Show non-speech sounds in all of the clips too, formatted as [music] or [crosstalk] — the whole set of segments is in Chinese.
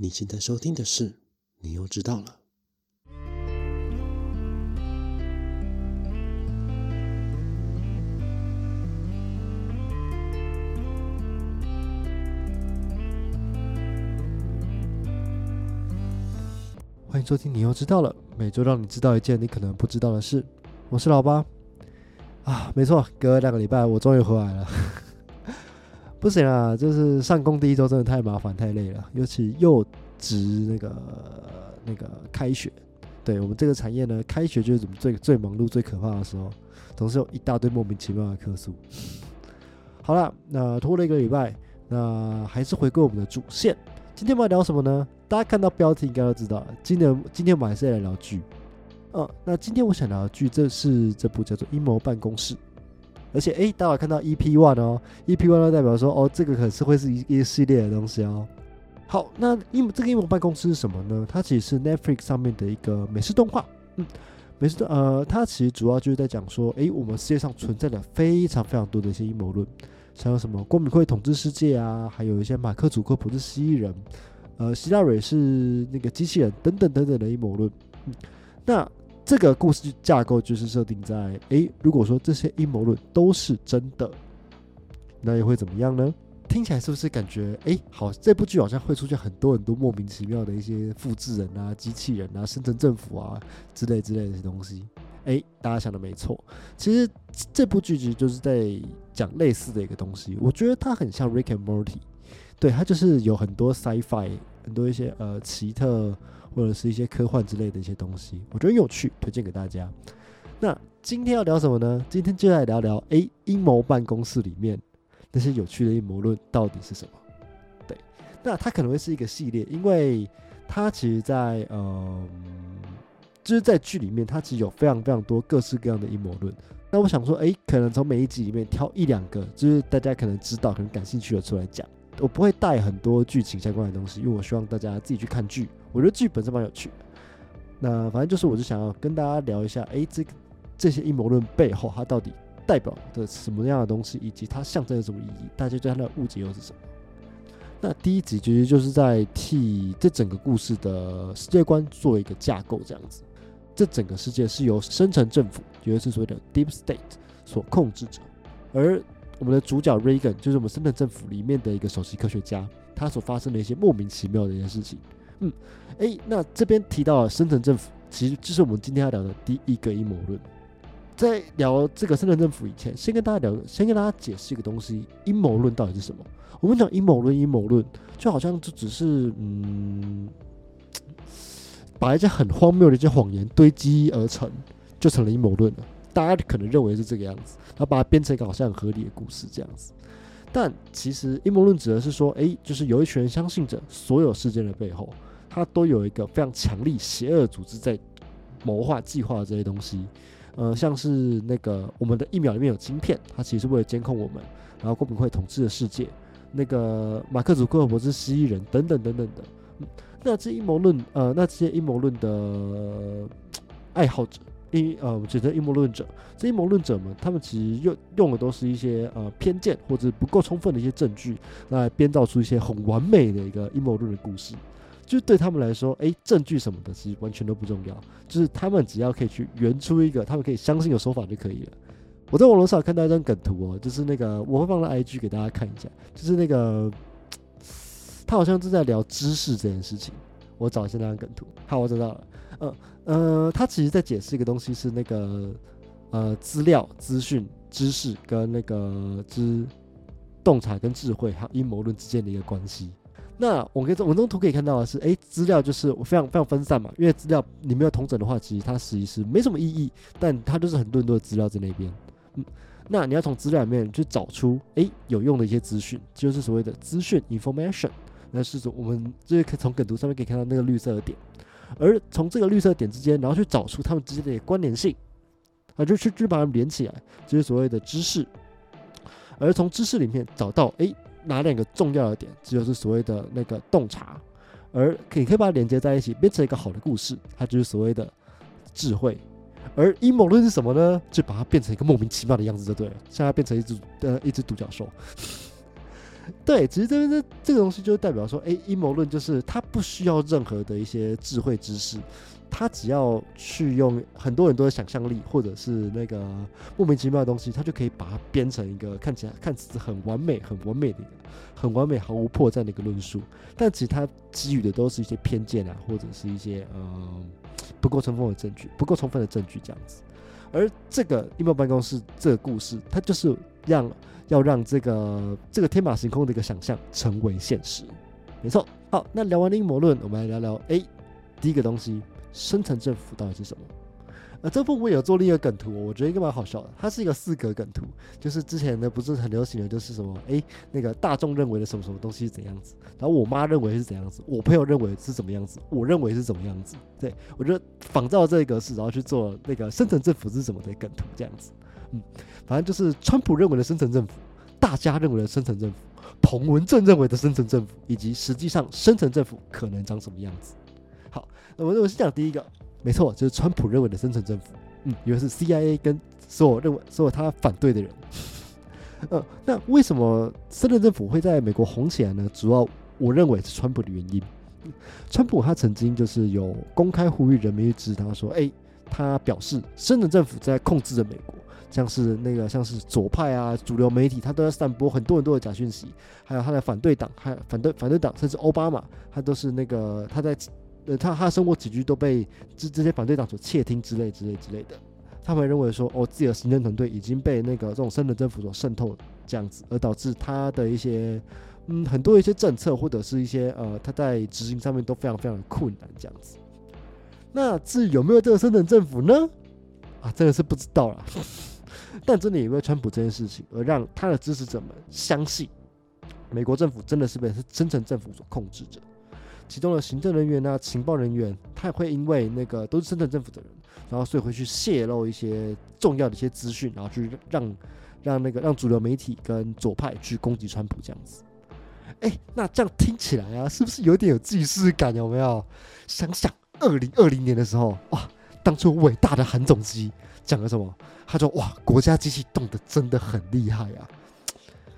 你现在收听的是，你又知道了。欢迎收听，你又知道了。每周让你知道一件你可能不知道的事。我是老八啊，没错，隔两个礼拜我终于回来了。不行啊，就是上工第一周真的太麻烦太累了，尤其又值那个那个开学。对我们这个产业呢，开学就是怎么最最忙碌、最可怕的时候，总是有一大堆莫名其妙的客诉。好了，那拖了一个礼拜，那还是回归我们的主线。今天我们要聊什么呢？大家看到标题应该都知道。今年今天我们还是来聊剧。嗯，那今天我想聊的剧，这是这部叫做《阴谋办公室》。而且，哎，大家看到 EP One 哦，EP One 就代表说，哦，这个可是会是一一系列的东西哦。好，那英这个阴谋办公室是什么呢？它其实是 Netflix 上面的一个美式动画。嗯，美式动呃，它其实主要就是在讲说，哎，我们世界上存在了非常非常多的一些阴谋论，像什么光明会统治世界啊，还有一些马克·祖克普是蜥蜴人。呃，希拉蕊是那个机器人，等等等等的阴谋论。嗯，那这个故事架构就是设定在：诶，如果说这些阴谋论都是真的，那又会怎么样呢？听起来是不是感觉诶，好，这部剧好像会出现很多很多莫名其妙的一些复制人啊、机器人啊、深圳政府啊之类之类的东西？诶，大家想的没错，其实这部剧其实就是在讲类似的一个东西。我觉得它很像《Rick and Morty》。对，它就是有很多 sci-fi，很多一些呃奇特或者是一些科幻之类的一些东西，我觉得很有趣，推荐给大家。那今天要聊什么呢？今天就来聊聊，诶，阴谋办公室里面那些有趣的阴谋论到底是什么？对，那它可能会是一个系列，因为它其实，在呃，就是在剧里面，它其实有非常非常多各式各样的阴谋论。那我想说，诶，可能从每一集里面挑一两个，就是大家可能知道、可能感兴趣的出来讲。我不会带很多剧情相关的东西，因为我希望大家自己去看剧。我觉得剧本是蛮有趣的。那反正就是，我就想要跟大家聊一下，哎，这个这些阴谋论背后，它到底代表的什么样的东西，以及它象征着什么意义？大家对它的误解又是什么？那第一集其实就是在替这整个故事的世界观做一个架构，这样子。这整个世界是由深层政府，也就是所谓的 Deep State 所控制着，而我们的主角 Reagan 就是我们深圳政府里面的一个首席科学家，他所发生的一些莫名其妙的一些事情。嗯，诶，那这边提到了深圳政府，其实就是我们今天要聊的第一个阴谋论。在聊这个深圳政府以前，先跟大家聊，先跟大家解释一个东西：阴谋论到底是什么？我们讲阴谋论，阴谋论就好像就只是嗯，把一些很荒谬的一些谎言堆积而成，就成了阴谋论了。大家可能认为是这个样子，然后把它编成一个好像很合理的故事这样子。但其实阴谋论指的是说，诶，就是有一群人相信着所有事件的背后，它都有一个非常强力邪恶组织在谋划计划这些东西。呃，像是那个我们的疫苗里面有晶片，它其实是为了监控我们，然后公平会统治的世界。那个马克·祖克伯是蜥蜴人等等等等的。那这阴谋论，呃，那这些阴谋论的 [tsk] 爱好者。阴呃，我觉得阴谋论者，这阴谋论者们，他们其实用用的都是一些呃偏见或者不够充分的一些证据，来编造出一些很完美的一个阴谋论的故事。就对他们来说，哎，证据什么的其实完全都不重要，就是他们只要可以去圆出一个他们可以相信的说法就可以了。我在网络上看到一张梗图哦，就是那个我会放在 IG 给大家看一下，就是那个他好像正在聊知识这件事情。我找一下那张梗图，好，我找到了，嗯。呃，他其实在解释一个东西，是那个呃资料、资讯、知识跟那个知洞察跟智慧还有阴谋论之间的一个关系。那我可以从我这张图可以看到的是，哎，资料就是我非常非常分散嘛，因为资料你没有同整的话，其实它实际是没什么意义，但它就是很多很多的资料在那边。嗯，那你要从资料里面去找出哎有用的一些资讯，就是所谓的资讯 （information）。那是说我们就是可以从梗图上面可以看到那个绿色的点。而从这个绿色点之间，然后去找出它们之间的关联性，啊，就去去把它们连起来，就是所谓的知识。而从知识里面找到，哎，哪两个重要的点，这就是所谓的那个洞察。而可以可以把它连接在一起，变成一个好的故事，它就是所谓的智慧。而阴谋论是什么呢？就把它变成一个莫名其妙的样子就对了，像它变成一只呃一只独角兽。[laughs] 对，其实这边这这个东西就代表说，哎，阴谋论就是它不需要任何的一些智慧知识，它只要去用很多很多的想象力，或者是那个莫名其妙的东西，它就可以把它编成一个看起来看似很完美、很完美的、很完美、毫无破绽的一个论述。但其实它给予的都是一些偏见啊，或者是一些嗯不够充分的证据、不够充分的证据这样子。而这个阴谋办公室这个故事，它就是让要让这个这个天马行空的一个想象成为现实。没错，好，那聊完阴谋论，我们来聊聊，哎，第一个东西，深层政府到底是什么？呃，这部我有做另一个梗图，我觉得应该蛮好笑的。它是一个四格梗图，就是之前的不是很流行的，就是什么哎，那个大众认为的什么什么东西是怎样子，然后我妈认为是怎样子，我朋友认为是怎么样子，我认为是怎么样子。对我觉得仿照这个格式，然后去做那个深层政府是什么的梗图这样子。嗯，反正就是川普认为的深层政府，大家认为的深层政府，彭文正认为的深层政府，以及实际上深层政府可能长什么样子。好，那我我先讲第一个。没错，就是川普认为的深层政府，嗯，以为是 CIA 跟所有认为所有他反对的人，[laughs] 呃，那为什么深层政府会在美国红起来呢？主要我认为是川普的原因。川普他曾经就是有公开呼吁人民去支持他，说，哎，他表示深层政府在控制着美国，像是那个像是左派啊、主流媒体，他都在散播很多很多的假讯息，还有他的反对党，还反对反对党，甚至奥巴马，他都是那个他在。呃，他他的生活起居都被这这些反对党所窃听之类之类之类的，他们认为说，哦，自己的行政团队已经被那个这种深层政府所渗透，这样子，而导致他的一些嗯很多一些政策或者是一些呃他在执行上面都非常非常的困难，这样子。那至于有没有这个深层政府呢？啊，真的是不知道了。但真的因为川普这件事情，而让他的支持者们相信，美国政府真的是被深层政府所控制着。其中的行政人员啊，情报人员，他也会因为那个都是深圳政府的人，然后所以会去泄露一些重要的一些资讯，然后去让让那个让主流媒体跟左派去攻击川普这样子。哎，那这样听起来啊，是不是有点有既视感？有没有？想想二零二零年的时候，哇，当初伟大的韩总机讲了什么？他说：“哇，国家机器动得真的很厉害啊！”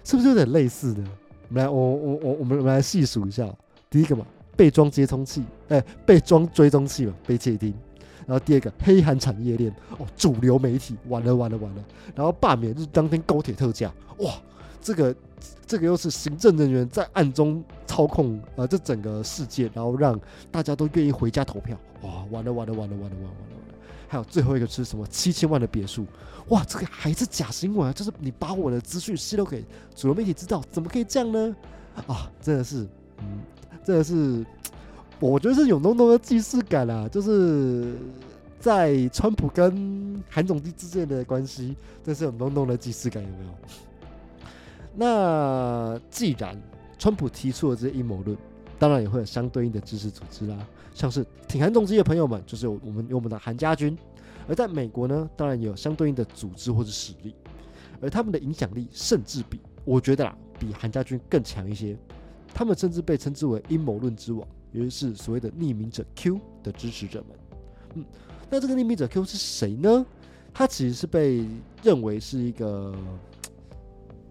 是不是有点类似的？我们来，我我我我们我们来细数一下，第一个嘛。被装接通器，哎，被装追踪器嘛，被窃听。然后第二个，黑韩产业链，哦，主流媒体，完了完了完了。然后罢免日当天高铁特价，哇，这个这个又是行政人员在暗中操控呃这整个世界，然后让大家都愿意回家投票，哇，完了完了完了完了完了完了。还有最后一个是什么？七千万的别墅，哇，这个还是假新闻啊！就是你把我的资讯泄露给主流媒体知道，怎么可以这样呢？啊，真的是，嗯。真的是，我觉得是有浓浓的既视感啦，就是在川普跟韩总机之间的关系，这是有浓浓的既视感，有没有？那既然川普提出了这些阴谋论，当然也会有相对应的支持组织啦，像是挺韩总机的朋友们，就是我们有我们的韩家军，而在美国呢，当然也有相对应的组织或者实力，而他们的影响力甚至比我觉得啦，比韩家军更强一些。他们甚至被称之为阴谋论之王，也就是所谓的匿名者 Q 的支持者们。嗯，那这个匿名者 Q 是谁呢？他其实是被认为是一个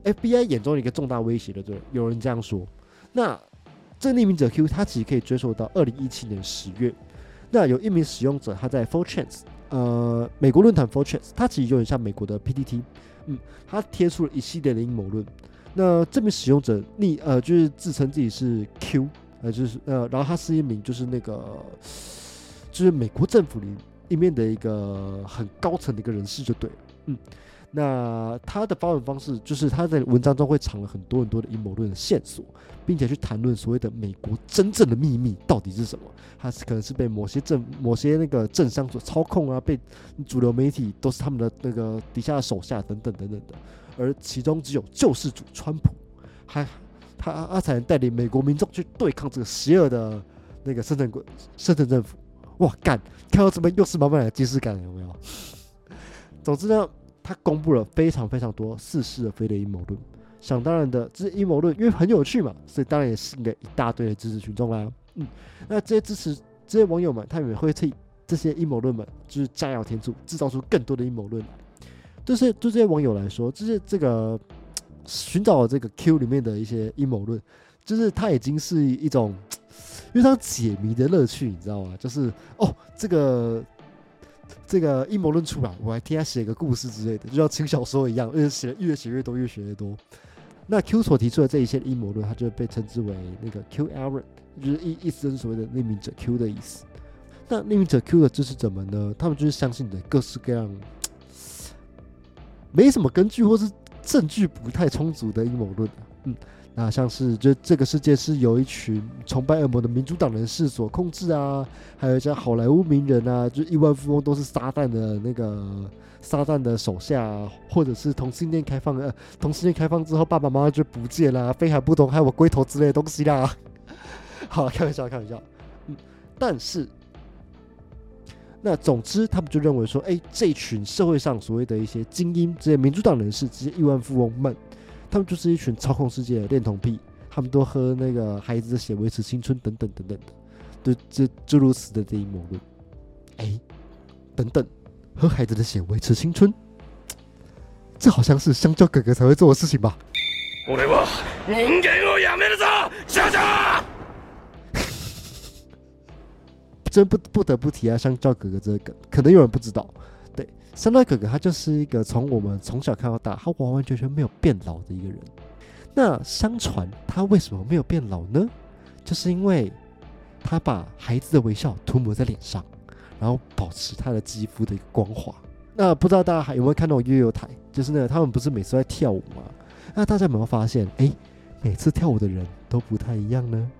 FBI 眼中的一个重大威胁的，对，有人这样说。那这匿名者 Q，他其实可以追溯到二零一七年十月。那有一名使用者，他在 f o r c h a n c e 呃，美国论坛 f o r c h a n c e 他其实有点像美国的 PTT。嗯，他贴出了一系列的阴谋论。那这名使用者逆呃，就是自称自己是 Q，呃，就是呃，然后他是一名就是那个，就是美国政府里里面的一个很高层的一个人士就对了，嗯，那他的发文方式就是他在文章中会藏了很多很多的阴谋论的线索，并且去谈论所谓的美国真正的秘密到底是什么，他是可能是被某些政某些那个政商所操控啊，被主流媒体都是他们的那个底下的手下等等等等的。而其中只有救世主川普，还他他才能带领美国民众去对抗这个邪恶的那个深层国深层政府。哇，干！看到这边又是满满的即视感，有没有？总之呢，他公布了非常非常多似是而非的阴谋论。想当然的，这些阴谋论因为很有趣嘛，所以当然也吸引了一大堆的支持群众啦。嗯，那这些支持这些网友们，他们也会替这些阴谋论们就是加油添醋，制造出更多的阴谋论。就是对这些网友来说，就是这个寻找这个 Q 里面的一些阴谋论，就是它已经是一种非常解谜的乐趣，你知道吗？就是哦，这个这个阴谋论出来，我还替他写个故事之类的，就像轻小说一样，越写越写越多，越写越多。那 Q 所提出的这一些阴谋论，它就被称之为那个 Q error，就是意意思就是所谓的匿名者 Q 的意思。那匿名者 Q 的支持者们呢，他们就是相信的各式各样没什么根据或是证据不太充足的阴谋论。嗯，那像是就这个世界是由一群崇拜恶魔的民主党人士所控制啊，还有像好莱坞名人啊，就亿万富翁都是撒旦的那个撒旦的手下，啊，或者是同性恋开放呃 [laughs] 同性恋开放之后爸爸妈妈就不见了，非海不同，还有我龟头之类的东西啦。好，开玩笑，开玩笑。嗯，但是。那总之，他们就认为说，哎，这群社会上所谓的一些精英，这些民主党人士，这些亿万富翁们，他们就是一群操控世界的恋童癖，他们都喝那个孩子的血维持青春，等等等等的，就这诸如此的阴谋论。哎，等等，喝孩子的血维持青春，这好像是香蕉哥哥才会做的事情吧？我来吧，人间我やめるぞ，香蕉。真不不得不提啊，香蕉哥哥这个，可能有人不知道。 对，香蕉哥哥他就是一个从我们从小看到大，他完完全全没有变老的一个人。那相传他为什么没有变老呢？就是因为他把孩子的微笑涂抹在脸上，然后保持他的肌肤的一个光滑。那不知道大家还有没有看到悠悠台？就是那个他们不是每次在跳舞吗？那大家有没有发现，哎，每次跳舞的人都不太一样呢？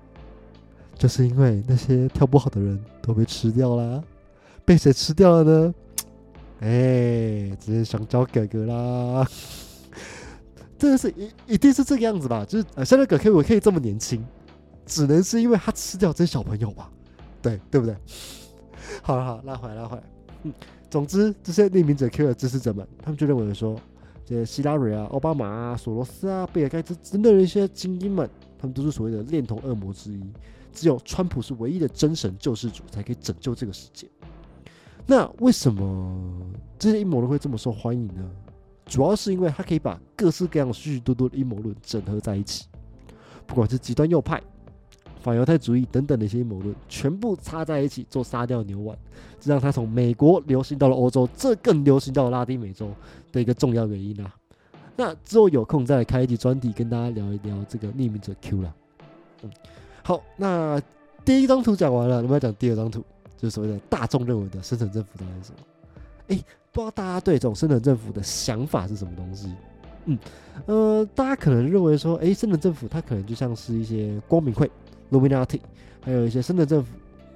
就是因为那些跳不好的人都被吃掉了，被谁吃掉了呢？哎，直接香蕉哥哥啦！[laughs] 真的是一一定是这个样子吧？就是呃，香蕉哥可以我可以这么年轻，只能是因为他吃掉这些小朋友吧？对对不对？好了好，拉回来拉回来。嗯，总之这些匿名者 Q 的支持者们，他们就认为说，这些希拉蕊啊、奥巴马啊、索罗斯啊、贝尔盖茨等等的一些精英们，他们都是所谓的恋童恶魔之一。只有川普是唯一的真神救世主，才可以拯救这个世界。那为什么这些阴谋论会这么受欢迎呢？主要是因为他可以把各式各样许许多多的阴谋论整合在一起，不管是极端右派、反犹太主义等等的一些阴谋论，全部插在一起做杀掉牛丸，这让他从美国流行到了欧洲，这更流行到了拉丁美洲的一个重要原因啊。那之后有空再开一集专题，跟大家聊一聊这个匿名者 Q 了。嗯。好，那第一张图讲完了，我们要讲第二张图，就是所谓的大众认为的深层政府到底是什么？哎，不知道大家对这种深层政府的想法是什么东西？嗯，呃，大家可能认为说，哎，深层政府它可能就像是一些光明会 （Illuminati），还有一些深层政府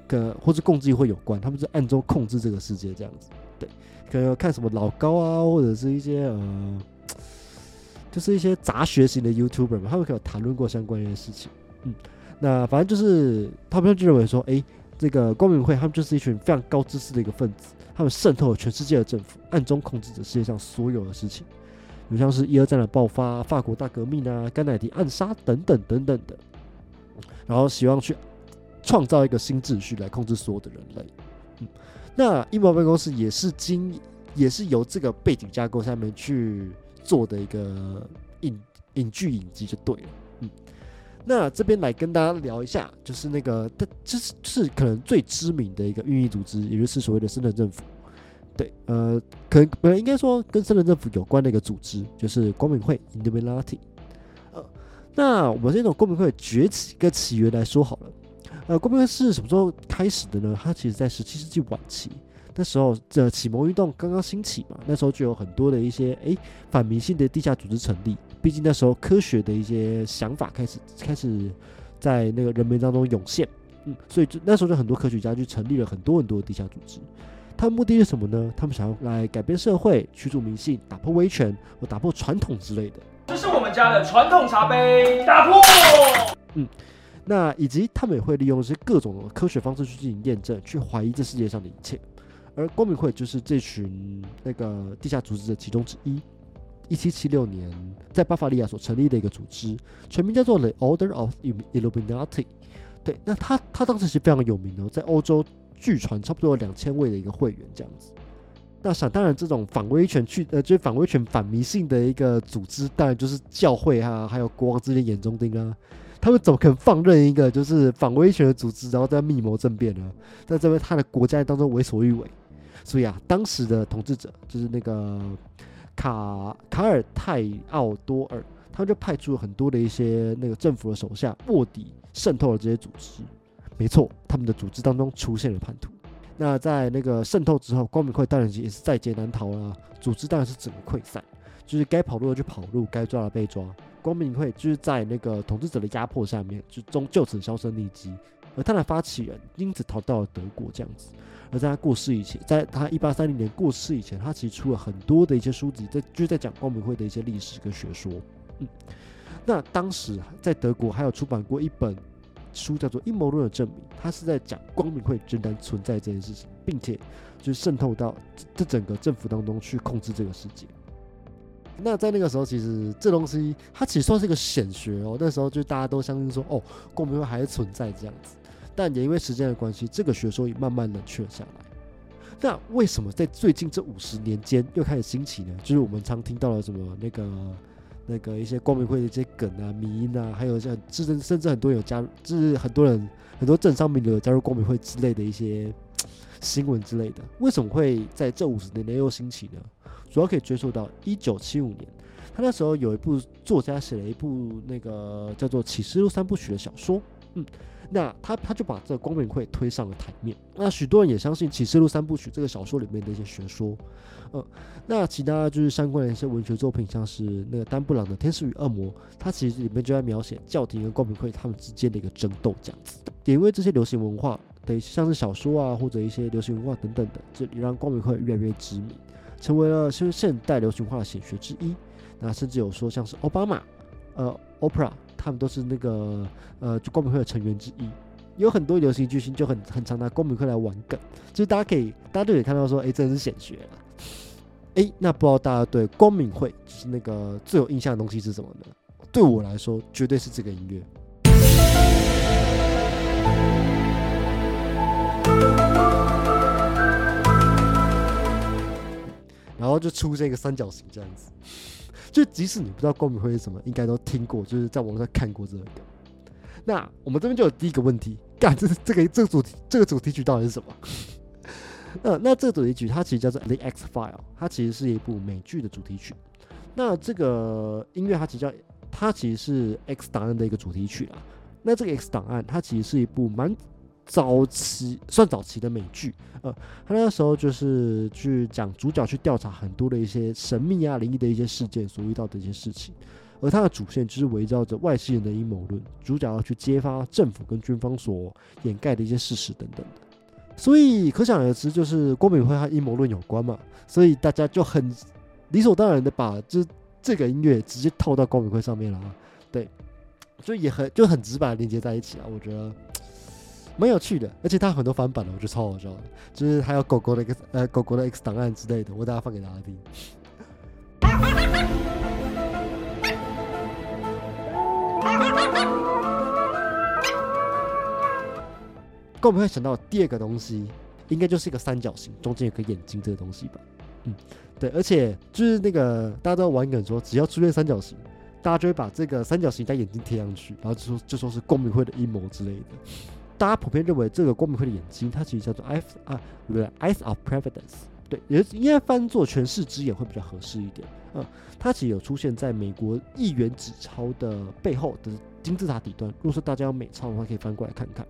跟或是共济会有关，他们是暗中控制这个世界这样子。对，可能看什么老高啊，或者是一些呃，就是一些杂学型的 YouTuber 嘛，他们可能谈论过相关的事情。嗯。那反正就是他们就认为说，哎，这个光明会他们就是一群非常高知识的一个分子，他们渗透了全世界的政府，暗中控制着世界上所有的事情，比如像是一二战的爆发、法国大革命啊、甘乃迪暗杀等等等等的，然后希望去创造一个新秩序来控制所有的人类。嗯，那阴谋办公室也是经也是由这个背景架构下面去做的一个影影剧影集就对了。嗯那这边来跟大家聊一下，就是那个，它就是是可能最知名的一个运营组织，也就是所谓的深圳政府。对，呃，可能呃应该说跟深圳政府有关的一个组织，就是光明会 （Illuminati）。呃，那我们这种光明会崛起跟起源来说好了。呃，光明会是什么时候开始的呢？它其实在十七世纪晚期，那时候这启蒙运动刚刚兴起嘛，那时候就有很多的一些诶反迷信的地下组织成立。毕竟那时候科学的一些想法开始开始在那个人民当中涌现，嗯，所以就那时候就很多科学家就成立了很多很多的地下组织。他们目的是什么呢？他们想要来改变社会，驱逐迷信，打破威权或打破传统之类的。这是我们家的传统茶杯，打破。嗯，那以及他们也会利用一些各种科学方式去进行验证，去怀疑这世界上的一切。而光明会就是这群那个地下组织的其中之一。一七七六年，在巴伐利亚所成立的一个组织，全名叫做 The Order of Illuminati。对，那他他当时是非常有名的，在欧洲据传差不多有两千位的一个会员这样子。那想当然，这种反威权去呃，就是反威权反迷信的一个组织，当然就是教会啊，还有国王之间眼中钉啊。他们怎么可能放任一个就是反威权的组织，然后在密谋政变呢？在这边他的国家当中为所欲为。所以啊，当时的统治者就是那个卡卡尔泰奥多尔，他们就派出了很多的一些那个政府的手下卧底渗透了这些组织。没错，他们的组织当中出现了叛徒。那在那个渗透之后，光明会当然也是在劫难逃了，组织当然是整个溃散，就是该跑路的就跑路，该抓的被抓。光明会就是在那个统治者的压迫下面，就终就此销声匿迹。而他的发起人因此逃到了德国，这样子。而在他过世以前，在他一八三零年过世以前，他其实出了很多的一些书籍，在就是在讲光明会的一些历史跟学说。嗯，那当时在德国还有出版过一本。书叫做《阴谋论的证明》，它是在讲光明会仍然存在这件事情，并且就渗透到这整个政府当中去控制这个世界。那在那个时候，其实这东西它其实算是一个显学哦。那时候就大家都相信说，哦，光明会还是存在这样子。但也因为时间的关系，这个学说也慢慢冷却下来。那为什么在最近这五十年间又开始兴起呢？就是我们常听到了什么那个。那个一些光明会的一些梗啊、迷音啊，还有像甚至甚至很多人有加入，就是很多人很多政商名流加入光明会之类的一些新闻之类的。为什么会在这五十年内又兴起呢？主要可以追溯到一九七五年，他那时候有一部作家写了一部那个叫做《启示录三部曲》的小说，嗯。那他他就把这个光明会推上了台面。那许多人也相信《启示录三部曲》这个小说里面的一些学说。呃，那其他就是相关的一些文学作品，像是那个丹布朗的《天使与恶魔》，它其实里面就在描写教廷跟光明会他们之间的一个争斗这样子。也因为这些流行文化的像是小说啊，或者一些流行文化等等的，这也让光明会越来越知名，成为了现现代流行化的显学之一。那甚至有说像是奥巴马，呃，Oprah。他们都是那个呃，光明会的成员之一，有很多流行巨星就很很常拿光明会来玩梗，就是大家可以大家都可以看到说，哎，真的是显学了。哎，那不知道大家对光明会就是那个最有印象的东西是什么呢？对我来说，绝对是这个音乐。然后就出现一个三角形这样子。就即使你不知道光明会是什么，应该都听过，就是在网上看过这个。那我们这边就有第一个问题，干，这是这个这个主题这个主题曲到底是什么？[laughs] 呃，那这个主题曲它其实叫做《The X File》，它其实是一部美剧的主题曲。那这个音乐它其实叫它其实是《X 档案》的一个主题曲啦。那这个《X 档案》它其实是一部蛮。早期算早期的美剧，呃，他那个时候就是去讲主角去调查很多的一些神秘啊、灵异的一些事件所遇到的一些事情，而他的主线就是围绕着外星人的阴谋论，主角要去揭发政府跟军方所掩盖的一些事实等等，所以可想而知，就是光明会和阴谋论有关嘛，所以大家就很理所当然的把这这个音乐直接套到光明会上面了啊，对，所以也很就很直白连接在一起啊，我觉得。[tsk] 蛮有趣的，而且它很多翻版的，我觉得超好笑的。就是还有狗狗的一个呃狗狗的 X 档案之类的，我等下放给大家听。跟我们会想到第二个东西，应该就是一个三角形，中间有个眼睛这个东西吧？嗯，对，而且就是那个大家都玩梗说，只要出现三角形，大家就会把这个三角形加眼睛贴上去，然后就说就说是公民会的阴谋之类的。大家普遍认为这个光明会的眼睛，它其实叫做 eyes 啊，不对，eyes of providence，对，也应该翻作权势之眼会比较合适一点。嗯，它其实有出现在美国一元纸钞的背后的金字塔底端。如果说大家要美钞的话，可以翻过来看看。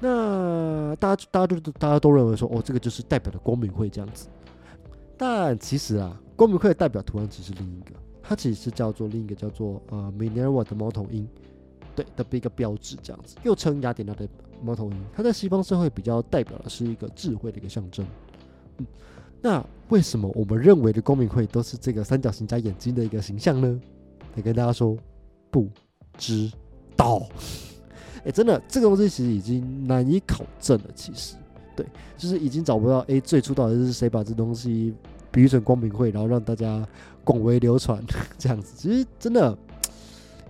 那大家大家都大家都认为说，哦，这个就是代表的光明会这样子。但其实啊，光明会的代表图案只是另一个，它其实是叫做另一个叫做呃 Minerva 的猫头鹰，对的一个标志这样子，又称雅典娜的。猫头鹰，它在西方社会比较代表的是一个智慧的一个象征。嗯，那为什么我们认为的公民会都是这个三角形加眼睛的一个形象呢？得跟大家说，不知道。[laughs] 哎，真的，这个东西其实已经难以考证了。其实，对，就是已经找不到。哎，最初到底是谁把这东西比喻成光明会，然后让大家广为流传这样子？其实真的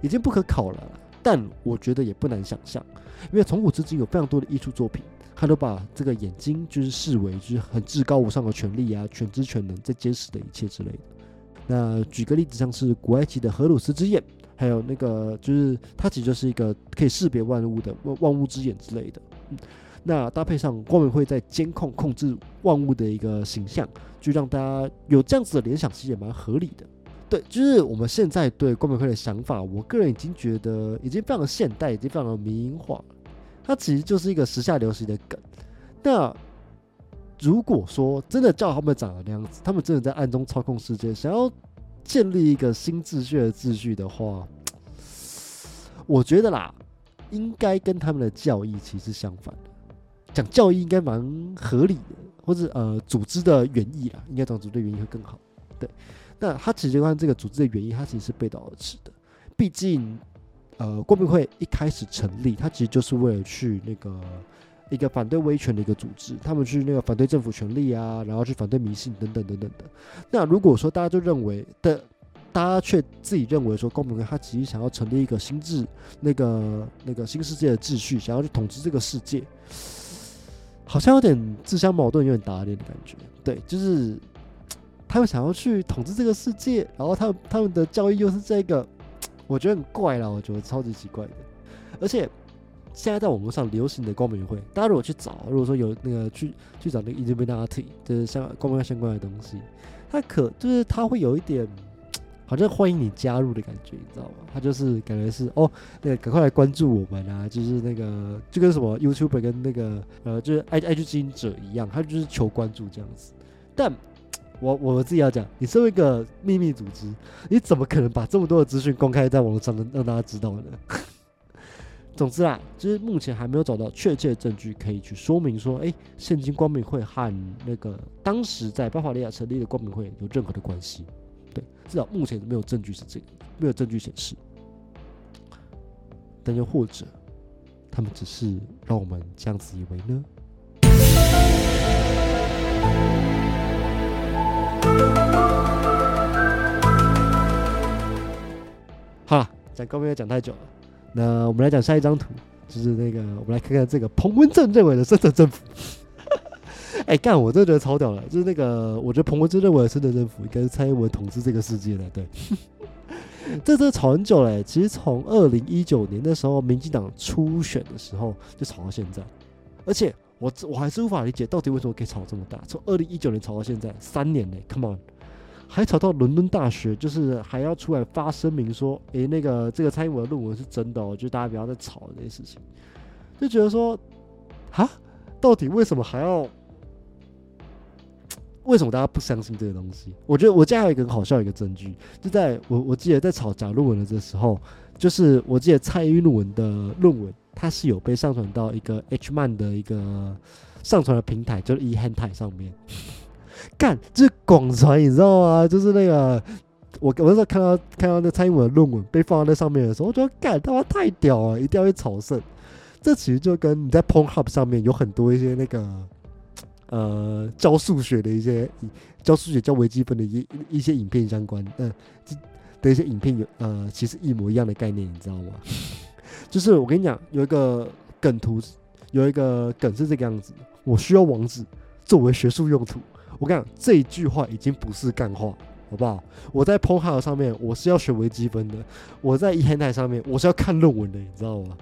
已经不可考了。但我觉得也不难想象。因为从古至今有非常多的艺术作品，他都把这个眼睛就是视为就是很至高无上的权利啊，全知全能、在监视的一切之类的。那举个例子，像是古埃及的荷鲁斯之眼，还有那个就是它其实就是一个可以识别万物的万万物之眼之类的。嗯，那搭配上光明会在监控控制万物的一个形象，就让大家有这样子的联想，其实也蛮合理的。对，就是我们现在对光明会的想法，我个人已经觉得已经非常现代，已经非常的民营化了。它其实就是一个时下流行的梗。那如果说真的叫他们长的那样子，他们真的在暗中操控世界，想要建立一个新秩序的秩序的话，[tsk] 我觉得啦，应该跟他们的教义其实相反。讲教义应该蛮合理的，或者呃组织的原意啦，应该讲组织的原意会更好。对，那他其实看这个组织的原因，他其实是背道而驰的。毕竟，呃，光明会一开始成立，它其实就是为了去那个一个反对威权的一个组织，他们去那个反对政府权力啊，然后去反对迷信等等等等的。那如果说大家就认为的，大家却自己认为说公民会他其实想要成立一个新秩那个那个新世界的秩序，想要去统治这个世界，好像有点自相矛盾，有点打脸的感觉。对，就是他们想要去统治这个世界，然后他们他们的教育又是这个，[tsk] 我觉得很怪啦，我觉得超级奇怪的。而且现在在网络上流行的光明会，大家如果去找，如果说有那个去去找那个 Illuminati，就是相光明会相关的东西，它可就是它会有一点。[tsk] 好像欢迎你加入的感觉，你知道吗？他就是感觉是哦，那个赶快来关注我们啊！就是那个就跟什么 YouTuber 跟那个呃，就是 I I G 经营者一样，他就是求关注这样子。但我我自己要讲，你身为一个秘密组织，你怎么可能把这么多的资讯公开在网络上，能让大家知道呢？[laughs] 总之啊，就是目前还没有找到确切的证据可以去说明说，哎，现今光明会和那个当时在巴伐利亚成立的光明会有任何的关系。对，至少目前没有证据是这个，没有证据显示。但又或者，他们只是让我们这样子以为呢？好了，讲高明要讲太久了，那我们来讲下一张图，就是那个，我们来看看这个彭文正认为的深圳政府。[laughs] 哎，干！我真的觉得超屌了，就是那个，我觉得彭文正认为的深圳政府应该是蔡英文统治这个世界的，对。[laughs] 这这吵很久嘞，其实从二零一九年的时候，民进党初选的时候就吵到现在，而且我我还是无法理解，到底为什么可以吵这么大？从二零一九年吵到现在三年嘞，Come on，还吵到伦敦大学，就是还要出来发声明说，诶，那个这个蔡英文的论文是真的哦，就大家不要再吵这些事情，就觉得说，哈，到底为什么还要？为什么大家不相信这个东西？我觉得我家有一个很好笑的一个证据，就在我我记得在吵假论文的这时候，就是我记得蔡英文的论文，它是有被上传到一个 H 漫的一个上传的平台，就是 e h a n 台上面。干，就是广传，你知道吗？就是那个我我那时候看到看到那蔡英文的论文被放在那上面的时候，我觉得干他妈太屌了，一定要去朝圣。这其实就跟你在 Pornhub 上面有很多一些那个。呃，教数学的一些教数学、教微积分的一一些影片相关，呃，的一些影片有呃，其实一模一样的概念，你知道吗？就是我跟你讲，有一个梗图，有一个梗是这个样子：我需要网址作为学术用途。我跟你讲，这一句话已经不是干话，好不好？我在 p o h 上面我是要学微积分的，我在 e 天台上面我是要看论文的，你知道吗？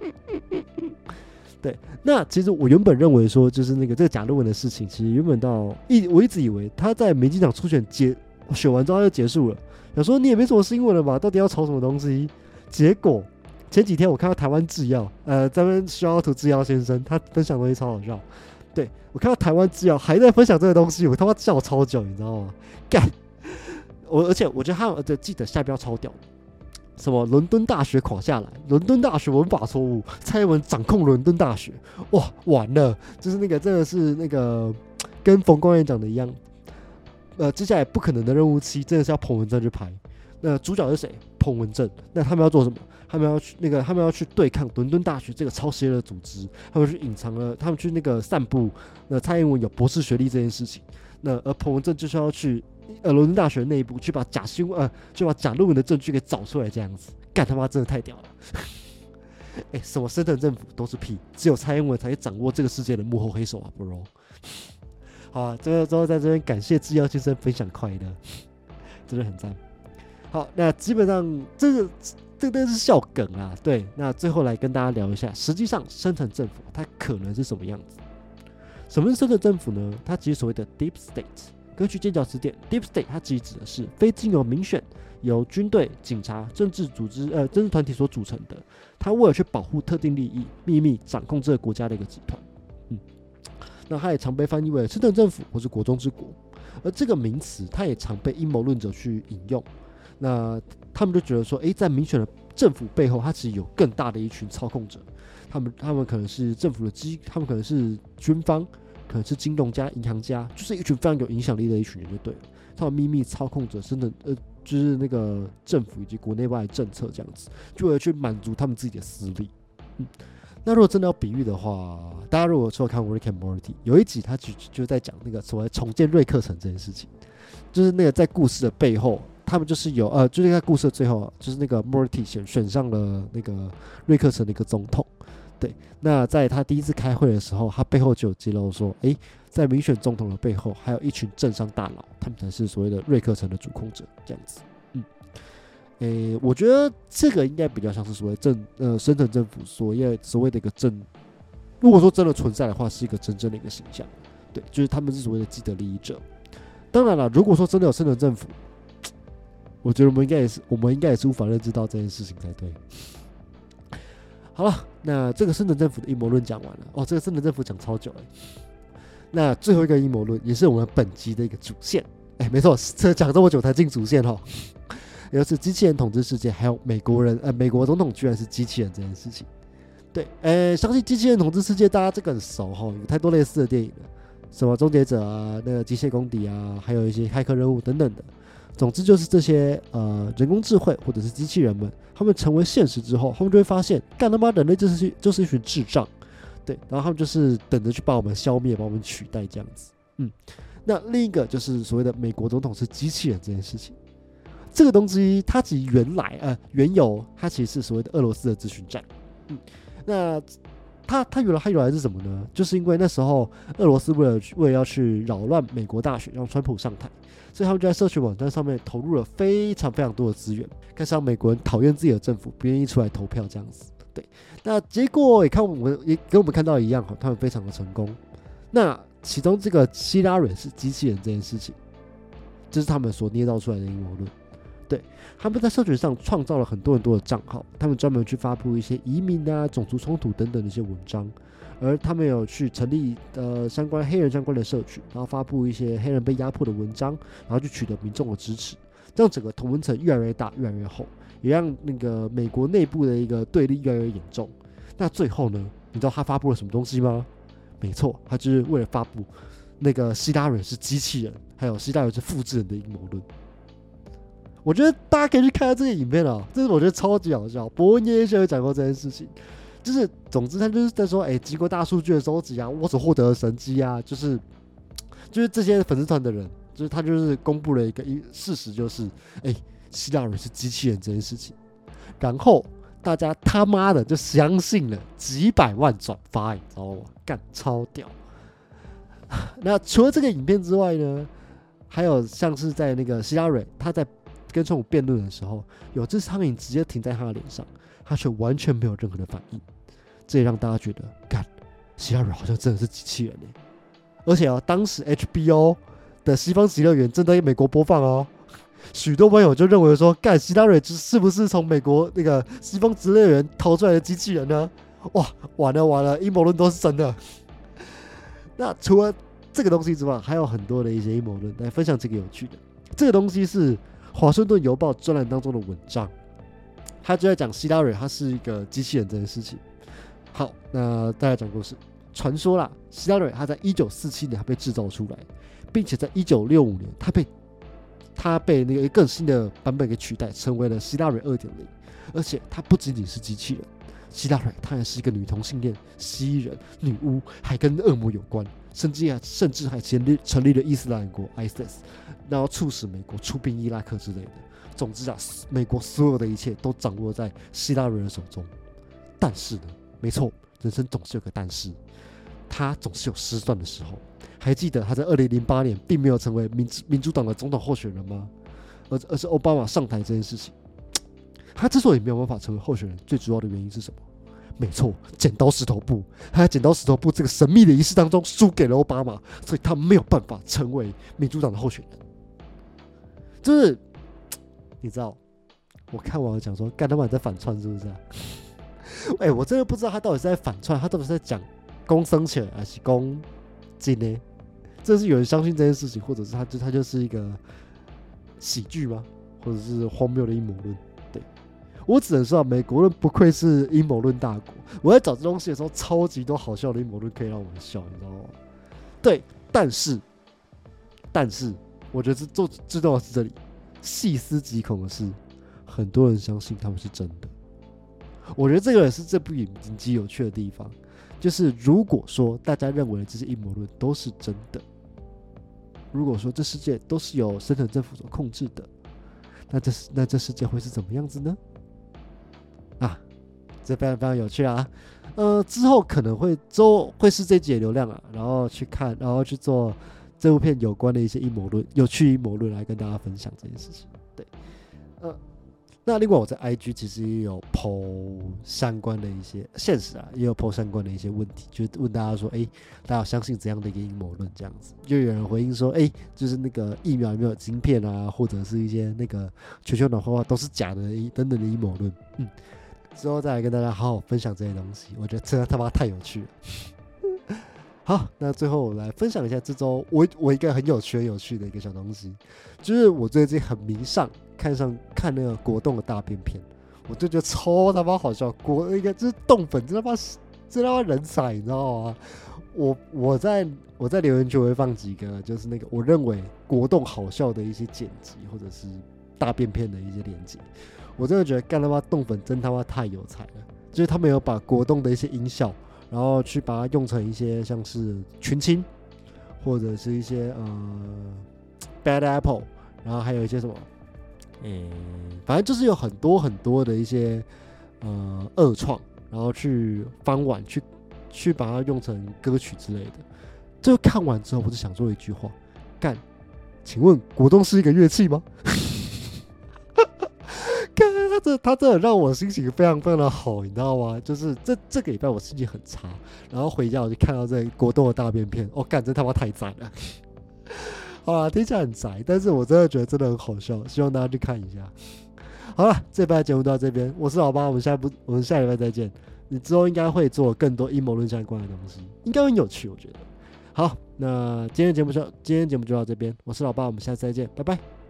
[laughs] 对，那其实我原本认为说，就是那个这个假论文的事情，其实原本到一我一直以为他在民进党初选结选完之后就结束了，想说你也没什么新闻了吧，到底要炒什么东西？结果前几天我看到台湾制药，呃，咱们需要图制药先生他分享东西超好笑，对我看到台湾制药还在分享这个东西，我他妈笑超久，你知道吗？干，我而且我觉得他的记得下标超屌。什么？伦敦大学垮下来，伦敦大学文法错误，蔡英文掌控伦敦大学，哇，完了！就是那个，真的是那个，[tsk] 跟冯光远讲的一样，呃，接下来不可能的任务七，真的是要彭文正去拍。那主角是谁？彭文正。那他们要做什么？他们要去那个，他们要去对抗伦敦大学这个超邪恶的组织，他们去隐藏了，他们去那个散布，那蔡英文有博士学历这件事情。那而彭文正就是要去。呃，伦敦大学内部去把假新闻，呃，去把假论文的证据给找出来，这样子，干他妈真的太屌了！[laughs] 哎，什么深圳政府都是屁，只有蔡英文才掌握这个世界的幕后黑手啊，bro。好啊，最后最后在这边感谢制药先生分享快乐，真的很赞。好，那基本上这个这个都是笑梗啊。对，那最后来跟大家聊一下，实际上深层政府它可能是什么样子？什么是深层政府呢？它其实所谓的 deep state，根据剑桥词典，deep state 它其实指的是非经由民选。由军队、警察、政治组织、呃，政治团体所组成的，它为了去保护特定利益，秘密掌控这个国家的一个集团。嗯，那它也常被翻译为“深层政府”或是“国中之国”，而这个名词，它也常被阴谋论者去引用。那他们就觉得说，诶，在民选的政府背后，它其实有更大的一群操控者。他们，他们可能是政府的机，他们可能是军方，可能是金融家、银行家，就是一群非常有影响力的一群人，就对了。他们秘密操控着真的，呃。就是那个政府以及国内外政策这样子，就为了去满足他们自己的私利。嗯，那如果真的要比喻的话，大家如果说看《Rick and Morty》，有一集他就就在讲那个所谓重建瑞克城这件事情，就是那个在故事的背后，他们就是有呃，就是在故事的最后，就是那个 Morty 选选上了那个瑞克城的一个总统。对，那在他第一次开会的时候，他背后就有揭露说，诶，在民选总统的背后，还有一群政商大佬，他们才是所谓的瑞克城的主控者，这样子。嗯，诶，我觉得这个应该比较像是所谓政呃深层政府所谓所谓的一个政，如果说真的存在的话，是一个真正的一个形象。对，就是他们是所谓的既得利益者。当然了，如果说真的有深层政府，我觉得我们应该也是，我们应该也是无法认知到这件事情才对。好了，那这个深圳政府的阴谋论讲完了哦。这个深圳政府讲超久了。那最后一个阴谋论也是我们本集的一个主线，哎，没错，这讲这么久才进主线哈。也就是机器人统治世界，还有美国人呃，美国总统居然是机器人这件事情。对，呃，相信机器人统治世界大家这个很熟哈，有太多类似的电影了，什么终结者啊，那个机械公敌啊，还有一些骇客任务等等的。总之就是这些呃人工智慧或者是机器人们，他们成为现实之后，他们就会发现，干他妈人类就是就是一群智障，对，然后他们就是等着去把我们消灭，把我们取代这样子。嗯，那另一个就是所谓的美国总统是机器人这件事情，这个东西它其实原来呃原有它其实是所谓的俄罗斯的咨询站。嗯，那他他原来他原来是什么呢？就是因为那时候俄罗斯为了为了要去扰乱美国大选，让川普上台。所以他们就在社群网站上面投入了非常非常多的资源，开始让美国人讨厌自己的政府，不愿意出来投票这样子。对，那结果也看我们也跟我们看到一样哈，他们非常的成功。那其中这个希拉蕊是机器人这件事情，这是他们所捏造出来的阴谋论。对，他们在社群上创造了很多很多的账号，他们专门去发布一些移民啊、种族冲突等等的一些文章。而他们有去成立呃相关黑人相关的社群，然后发布一些黑人被压迫的文章，然后就取得民众的支持，这样整个同文层越来越大，越来越厚，也让那个美国内部的一个对立越来越严重。那最后呢，你知道他发布了什么东西吗？没错，他就是为了发布那个希拉蕊是机器人，还有希拉蕊是复制人的阴谋论。我觉得大家可以去看下这个影片啊，这是我觉得超级好笑。伯恩耶先有讲过这件事情。就是，总之他就是在说，哎，经过大数据的收集啊，我所获得的神机啊，就是，就是这些粉丝团的人，就是他就是公布了一个一事实，就是，哎，希腊人是机器人这件事情，然后大家他妈的就相信了，几百万转发，你知道吗？干超屌。[laughs] 那除了这个影片之外呢，还有像是在那个希拉蕊他在跟川普辩论的时候，有只苍蝇直接停在他的脸上。他却完全没有任何的反应，这也让大家觉得，干，希拉蕊好像真的是机器人呢。而且啊，当时 HBO 的《西方极乐园》正在美国播放哦，许多网友就认为说，干，希拉蕊是不是从美国那个《西方极乐园》逃出来的机器人呢？哇，完了完了，阴谋论都是真的。那除了这个东西之外，还有很多的一些阴谋论来分享这个有趣的。这个东西是《华盛顿邮报》专栏当中的文章。他就在讲希拉蕊，他是一个机器人这件事情。好，那大家讲故事。传说啦，希拉蕊他在一九四七年他被制造出来，并且在一九六五年他被他被那个更新的版本给取代，成为了希拉蕊二点零。而且他不仅仅是机器人，希拉蕊她还是一个女同性恋、蜥蜴人、女巫，还跟恶魔有关，甚至还甚至还成立成立了伊斯兰国 ISIS，然后促使美国出兵伊拉克之类的。总之啊，美国所有的一切都掌握在希拉蕊的手中。但是呢，没错，人生总是有个但是，他总是有失算的时候。还记得他在二零零八年并没有成为民民主党的总统候选人吗？而而是奥巴马上台这件事情，他之所以没有办法成为候选人，最主要的原因是什么？没错，剪刀石头布。他在剪刀石头布这个神秘的仪式当中输给了奥巴马，所以他没有办法成为民主党的候选人。就是你知道，我看网友讲说，干他妈在反串是不是、啊？[laughs] 哎、我真的不知道他到底是在反串，他到底是在讲公生钱还是公金呢？这是有人相信这件事情，或者是他就他就是一个喜剧吗？或者是荒谬的阴谋论？我只能说啊，美国人不愧是阴谋论大国。我在找这东西的时候，超级多好笑的阴谋论可以让我们笑，你知道吗？对，但是但是，我觉得这做最重要是这里，细思极恐的是，很多人相信他们是真的。我觉得这个也是这部影集有趣的地方，就是如果说大家认为这些阴谋论都是真的，如果说这世界都是由深层政府所控制的，那这是那这世界会是怎么样子呢？啊，这非常非常有趣啊！呃，之后可能会之后会是这集的流量啊，然后去看，然后去做这部片有关的一些阴谋论、有趣阴谋论来跟大家分享这件事情。对，呃，那另外我在 IG 其实也有 PO 相关的一些现实啊，也有 PO 相关的一些问题，就是问大家说，诶，大家相信怎样的一个阴谋论？这样子，就有人回应说，诶，就是那个疫苗有没有晶片啊，或者是一些那个全球暖化都是假的等等的阴谋论。嗯，之后再来跟大家好好分享这些东西，我觉得真的他妈太有趣了。[laughs] 好，那最后我来分享一下这周我我一个很有趣很有趣的一个小东西，就是我最近很迷上看上看那个国栋的大片片，我就觉得超他妈好笑，国那个就是冻粉真他妈真他妈人才，你知道吗？我我在我在留言区我会放几个，就是那个我认为国栋好笑的一些剪辑或者是大便片的一些连接，我真的觉得干他妈冻粉真他妈太有才了，就是他们有把果冻的一些音效。然后去把它用成一些像是群青，或者是一些呃 Bad Apple，然后还有一些什么，嗯，反正就是有很多很多的一些呃二创，然后去翻碗去去把它用成歌曲之类的。这个看完之后，我就想说一句话：干，请问果冻是一个乐器吗？他这他真的让我心情非常非常的好，你知道吗？就是这这个礼拜我心情很差，然后回家我就看到这国栋的大便片，哦，干这他妈太赞了！[laughs] 好了，听起来很宅，但是我真的觉得真的很好笑，希望大家去看一下。好了，这拜节目到这边，我是老八，我们下不我们下礼拜再见。你之后应该会做更多阴谋论相关的东西，应该很有趣，我觉得。好，那今天节目就今天节目就到这边，我是老八，我们下次再见，拜拜。